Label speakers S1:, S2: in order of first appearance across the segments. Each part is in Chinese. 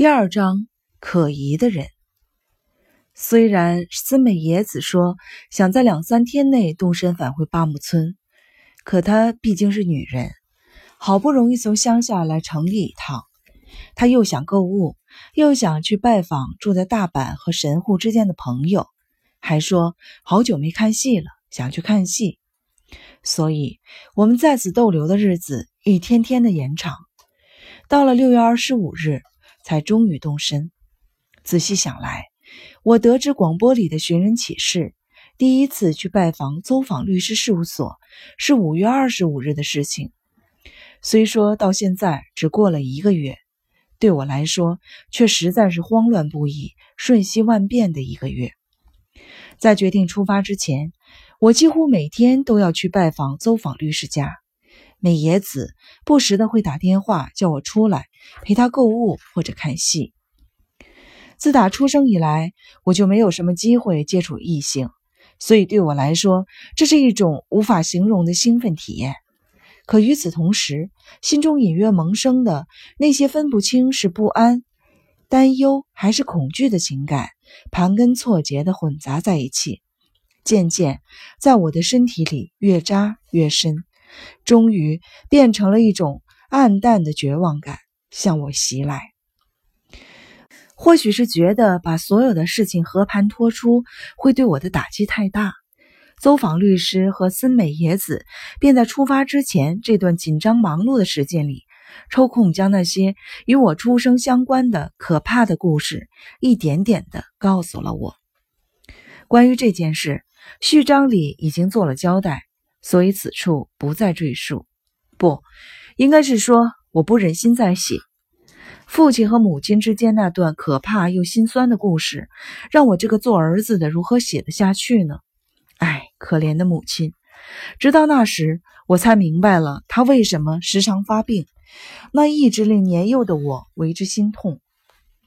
S1: 第二章，可疑的人。虽然森美野子说想在两三天内动身返回八木村，可她毕竟是女人，好不容易从乡下来城里一趟，她又想购物，又想去拜访住在大阪和神户之间的朋友，还说好久没看戏了，想去看戏。所以，我们在此逗留的日子一天天的延长，到了六月二十五日。才终于动身。仔细想来，我得知广播里的寻人启事，第一次去拜访邹访律师事务所是五月二十五日的事情。虽说到现在只过了一个月，对我来说却实在是慌乱不已、瞬息万变的一个月。在决定出发之前，我几乎每天都要去拜访邹访律师家。美野子不时的会打电话叫我出来陪她购物或者看戏。自打出生以来，我就没有什么机会接触异性，所以对我来说，这是一种无法形容的兴奋体验。可与此同时，心中隐约萌生的那些分不清是不安、担忧还是恐惧的情感，盘根错节的混杂在一起，渐渐在我的身体里越扎越深。终于变成了一种暗淡的绝望感向我袭来。或许是觉得把所有的事情和盘托出会对我的打击太大，走访律师和森美野子便在出发之前这段紧张忙碌的时间里，抽空将那些与我出生相关的可怕的故事一点点的告诉了我。关于这件事，序章里已经做了交代。所以此处不再赘述，不，应该是说我不忍心再写父亲和母亲之间那段可怕又心酸的故事，让我这个做儿子的如何写得下去呢？唉，可怜的母亲！直到那时，我才明白了她为什么时常发病，那一直令年幼的我为之心痛。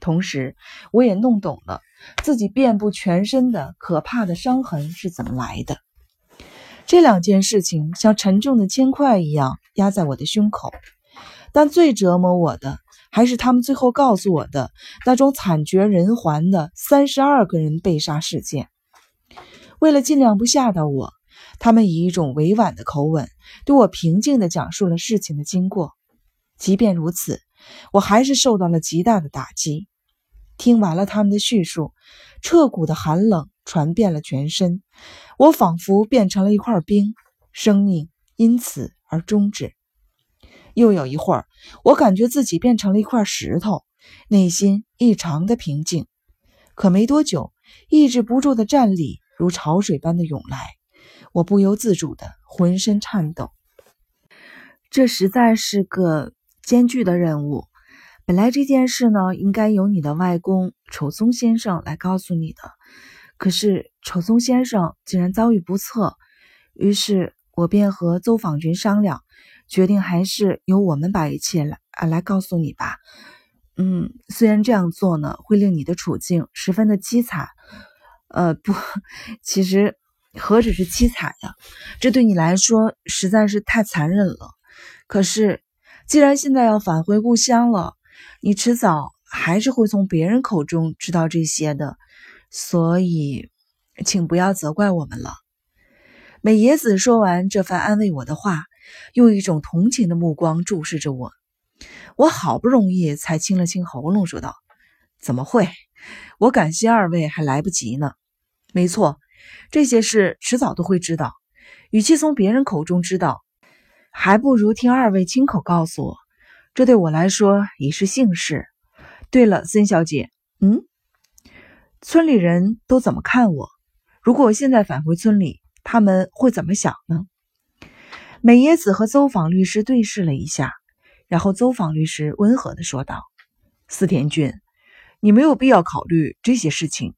S1: 同时，我也弄懂了自己遍布全身的可怕的伤痕是怎么来的。这两件事情像沉重的铅块一样压在我的胸口，但最折磨我的还是他们最后告诉我的那种惨绝人寰的三十二个人被杀事件。为了尽量不吓到我，他们以一种委婉的口吻对我平静地讲述了事情的经过。即便如此，我还是受到了极大的打击。听完了他们的叙述，彻骨的寒冷传遍了全身。我仿佛变成了一块冰，生命因此而终止。又有一会儿，我感觉自己变成了一块石头，内心异常的平静。可没多久，抑制不住的战栗如潮水般的涌来，我不由自主的浑身颤抖。这实在是个艰巨的任务。本来这件事呢，应该由你的外公丑松先生来告诉你的。可是丑松先生竟然遭遇不测，于是我便和邹访君商量，决定还是由我们把一切来啊来告诉你吧。嗯，虽然这样做呢会令你的处境十分的凄惨，呃不，其实何止是凄惨呀，这对你来说实在是太残忍了。可是既然现在要返回故乡了，你迟早还是会从别人口中知道这些的。所以，请不要责怪我们了。美野子说完这番安慰我的话，用一种同情的目光注视着我。我好不容易才清了清喉咙，说道：“怎么会？我感谢二位还来不及呢。没错，这些事迟早都会知道。与其从别人口中知道，还不如听二位亲口告诉我。这对我来说已是幸事。对了，森小姐，嗯。”村里人都怎么看我？如果我现在返回村里，他们会怎么想呢？美野子和邹访律师对视了一下，然后邹访律师温和的说道：“司田俊，你没有必要考虑这些事情。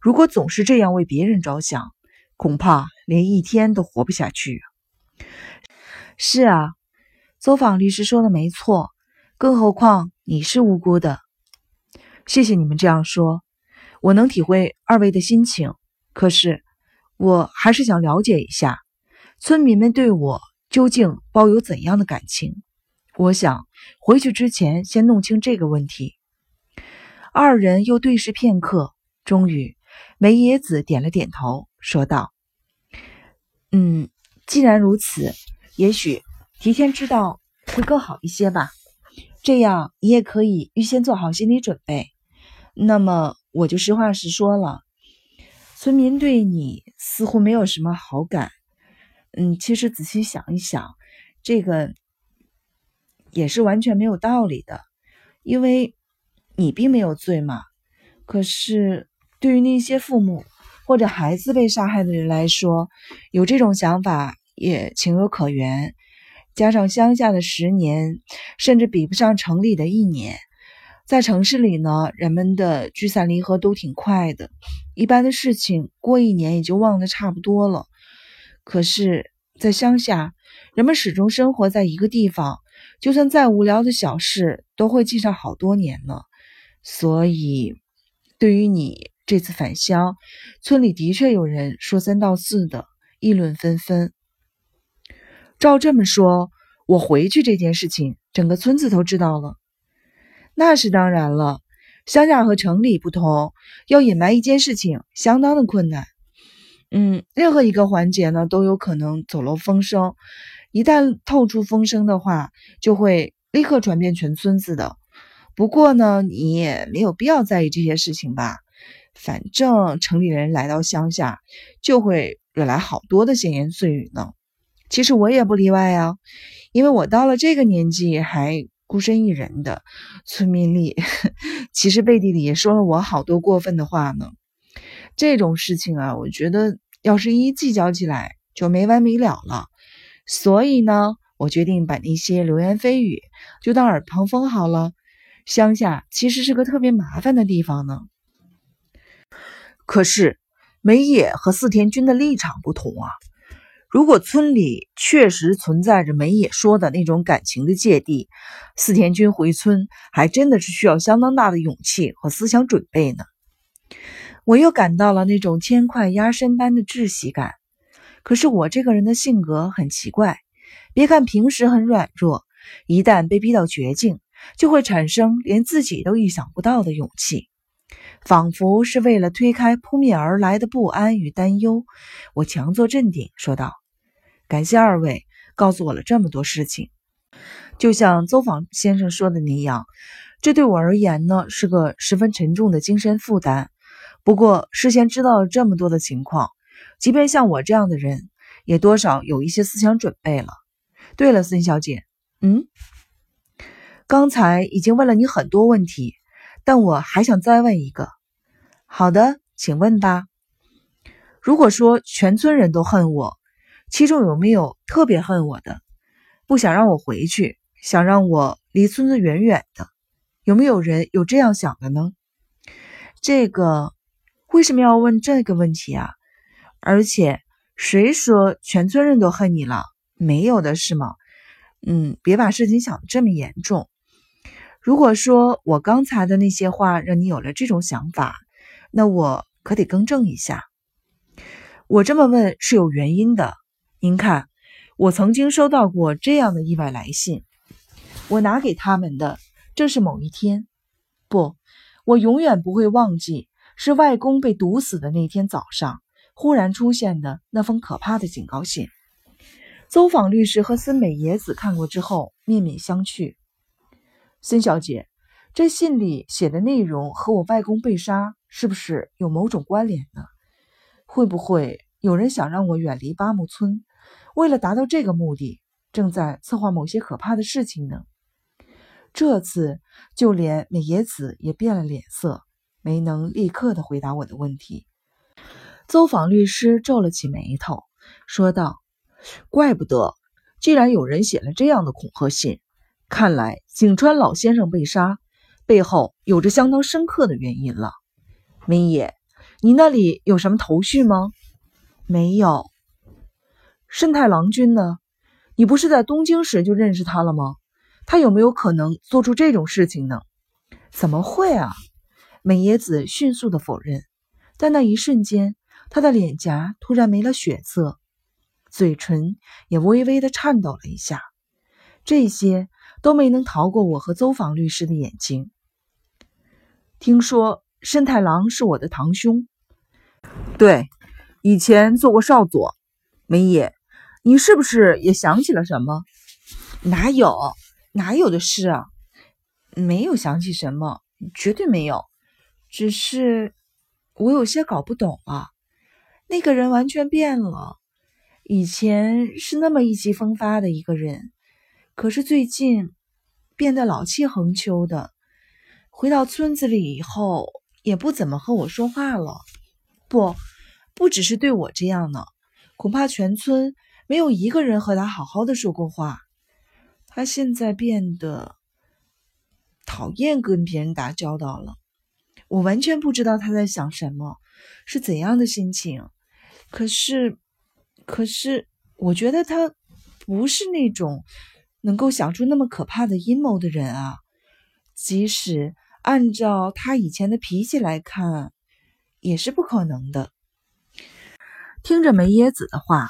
S1: 如果总是这样为别人着想，恐怕连一天都活不下去。”是啊，邹访律师说的没错，更何况你是无辜的。谢谢你们这样说。我能体会二位的心情，可是我还是想了解一下村民们对我究竟抱有怎样的感情。我想回去之前先弄清这个问题。二人又对视片刻，终于，梅野子点了点头，说道：“嗯，既然如此，也许提前知道会更好一些吧。这样你也可以预先做好心理准备。那么，我就实话实说了，村民对你似乎没有什么好感。嗯，其实仔细想一想，这个也是完全没有道理的，因为。”你并没有罪嘛？可是对于那些父母或者孩子被杀害的人来说，有这种想法也情有可原。加上乡下的十年，甚至比不上城里的一年。在城市里呢，人们的聚散离合都挺快的，一般的事情过一年也就忘得差不多了。可是，在乡下，人们始终生活在一个地方，就算再无聊的小事，都会记上好多年呢。所以，对于你这次返乡，村里的确有人说三道四的，议论纷纷。照这么说，我回去这件事情，整个村子都知道了。那是当然了，乡下和城里不同，要隐瞒一件事情，相当的困难。嗯，任何一个环节呢，都有可能走漏风声，一旦透出风声的话，就会立刻传遍全村子的。不过呢，你也没有必要在意这些事情吧？反正城里人来到乡下，就会惹来好多的闲言碎语呢。其实我也不例外啊，因为我到了这个年纪还孤身一人的，村民里 其实背地里也说了我好多过分的话呢。这种事情啊，我觉得要是一计较起来就没完没了了。所以呢，我决定把那些流言蜚语就当耳旁风好了。乡下其实是个特别麻烦的地方呢。可是梅野和四田君的立场不同啊。如果村里确实存在着梅野说的那种感情的芥蒂，四田君回村还真的是需要相当大的勇气和思想准备呢。我又感到了那种千块压身般的窒息感。可是我这个人的性格很奇怪，别看平时很软弱，一旦被逼到绝境。就会产生连自己都意想不到的勇气，仿佛是为了推开扑面而来的不安与担忧。我强作镇定，说道：“感谢二位告诉我了这么多事情。就像邹访先生说的那样，这对我而言呢是个十分沉重的精神负担。不过事先知道了这么多的情况，即便像我这样的人，也多少有一些思想准备了。对了，孙小姐，嗯。”刚才已经问了你很多问题，但我还想再问一个。好的，请问吧。如果说全村人都恨我，其中有没有特别恨我的，不想让我回去，想让我离村子远远的？有没有人有这样想的呢？这个为什么要问这个问题啊？而且谁说全村人都恨你了？没有的是吗？嗯，别把事情想的这么严重。如果说我刚才的那些话让你有了这种想法，那我可得更正一下。我这么问是有原因的。您看，我曾经收到过这样的意外来信，我拿给他们的正是某一天，不，我永远不会忘记，是外公被毒死的那天早上，忽然出现的那封可怕的警告信。邹访律师和森美野子看过之后，面面相觑。孙小姐，这信里写的内容和我外公被杀是不是有某种关联呢？会不会有人想让我远离八木村，为了达到这个目的，正在策划某些可怕的事情呢？这次就连美野子也变了脸色，没能立刻的回答我的问题。邹访律师皱了起眉头，说道：“怪不得，既然有人写了这样的恐吓信。”看来景川老先生被杀背后有着相当深刻的原因了。明野，你那里有什么头绪吗？没有。胜太郎君呢？你不是在东京时就认识他了吗？他有没有可能做出这种事情呢？怎么会啊？美野子迅速的否认。但那一瞬间，他的脸颊突然没了血色，嘴唇也微微的颤抖了一下。这些。都没能逃过我和邹访律师的眼睛。听说申太郎是我的堂兄，对，以前做过少佐。美野，你是不是也想起了什么？哪有，哪有的事啊？没有想起什么，绝对没有。只是我有些搞不懂啊，那个人完全变了。以前是那么意气风发的一个人，可是最近变得老气横秋的。回到村子里以后，也不怎么和我说话了。不，不只是对我这样呢，恐怕全村没有一个人和他好好的说过话。他现在变得讨厌跟别人打交道了。我完全不知道他在想什么，是怎样的心情。可是。可是，我觉得他不是那种能够想出那么可怕的阴谋的人啊。即使按照他以前的脾气来看，也是不可能的。听着梅耶子的话，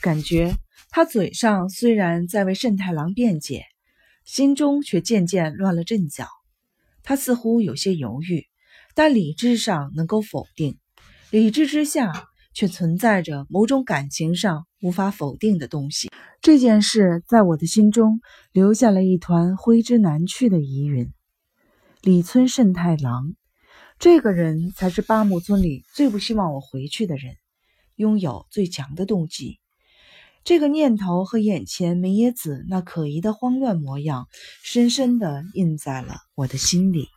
S1: 感觉他嘴上虽然在为慎太郎辩解，心中却渐渐乱了阵脚。他似乎有些犹豫，但理智上能够否定，理智之下。却存在着某种感情上无法否定的东西。这件事在我的心中留下了一团挥之难去的疑云。李村慎太郎，这个人才是八木村里最不希望我回去的人，拥有最强的动机。这个念头和眼前梅野子那可疑的慌乱模样，深深地印在了我的心里。